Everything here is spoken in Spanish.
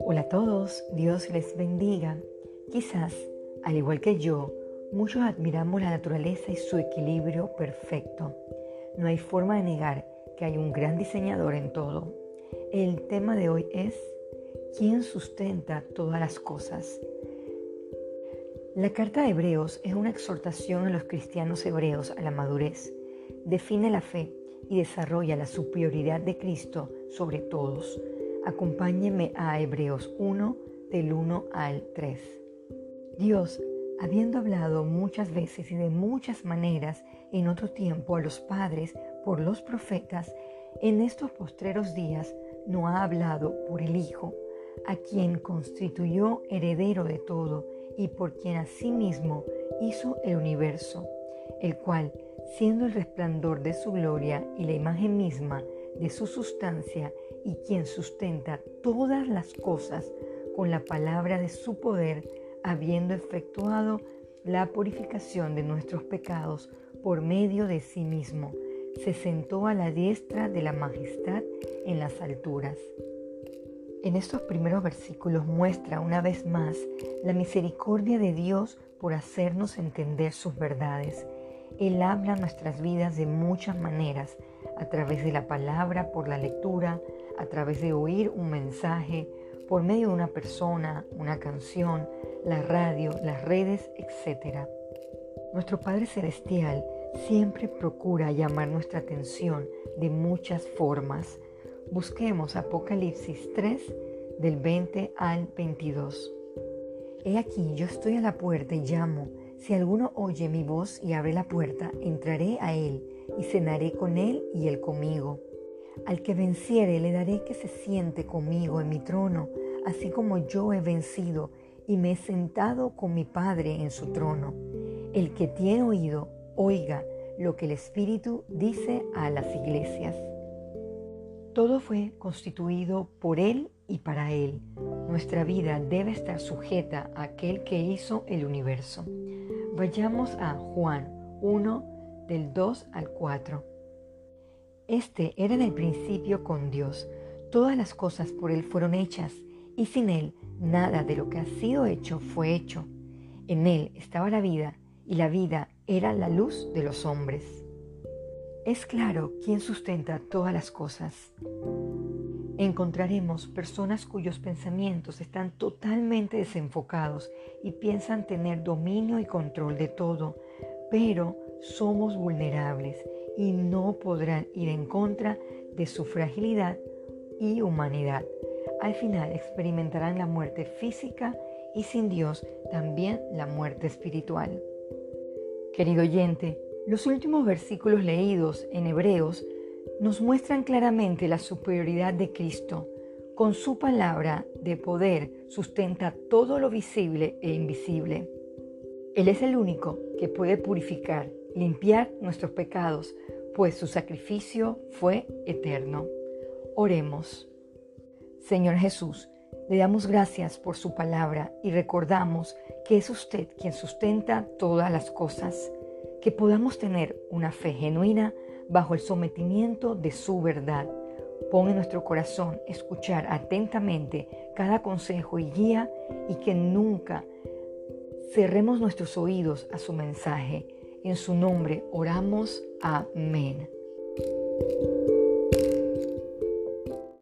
Hola a todos, Dios les bendiga. Quizás, al igual que yo, muchos admiramos la naturaleza y su equilibrio perfecto. No hay forma de negar que hay un gran diseñador en todo. El tema de hoy es ¿quién sustenta todas las cosas? La carta de Hebreos es una exhortación a los cristianos hebreos a la madurez. Define la fe y desarrolla la superioridad de Cristo sobre todos. Acompáñeme a Hebreos 1 del 1 al 3. Dios, habiendo hablado muchas veces y de muchas maneras en otro tiempo a los padres por los profetas, en estos postreros días no ha hablado por el Hijo, a quien constituyó heredero de todo y por quien asimismo hizo el universo, el cual, siendo el resplandor de su gloria y la imagen misma de su sustancia, y quien sustenta todas las cosas con la palabra de su poder, habiendo efectuado la purificación de nuestros pecados por medio de sí mismo, se sentó a la diestra de la majestad en las alturas. En estos primeros versículos muestra una vez más la misericordia de Dios por hacernos entender sus verdades. Él habla nuestras vidas de muchas maneras, a través de la palabra, por la lectura, a través de oír un mensaje, por medio de una persona, una canción, la radio, las redes, etc. Nuestro Padre Celestial siempre procura llamar nuestra atención de muchas formas Busquemos Apocalipsis 3 del 20 al 22. He aquí, yo estoy a la puerta y llamo. Si alguno oye mi voz y abre la puerta, entraré a él y cenaré con él y él conmigo. Al que venciere le daré que se siente conmigo en mi trono, así como yo he vencido y me he sentado con mi Padre en su trono. El que tiene oído, oiga lo que el Espíritu dice a las iglesias. Todo fue constituido por Él y para Él. Nuestra vida debe estar sujeta a aquel que hizo el universo. Vayamos a Juan 1 del 2 al 4. Este era en el principio con Dios. Todas las cosas por Él fueron hechas y sin Él nada de lo que ha sido hecho fue hecho. En Él estaba la vida y la vida era la luz de los hombres. Es claro quién sustenta todas las cosas. Encontraremos personas cuyos pensamientos están totalmente desenfocados y piensan tener dominio y control de todo, pero somos vulnerables y no podrán ir en contra de su fragilidad y humanidad. Al final experimentarán la muerte física y sin Dios también la muerte espiritual. Querido oyente, los últimos versículos leídos en Hebreos nos muestran claramente la superioridad de Cristo. Con su palabra de poder sustenta todo lo visible e invisible. Él es el único que puede purificar, limpiar nuestros pecados, pues su sacrificio fue eterno. Oremos. Señor Jesús, le damos gracias por su palabra y recordamos que es usted quien sustenta todas las cosas que podamos tener una fe genuina bajo el sometimiento de su verdad. Pon en nuestro corazón escuchar atentamente cada consejo y guía y que nunca cerremos nuestros oídos a su mensaje. En su nombre oramos. Amén.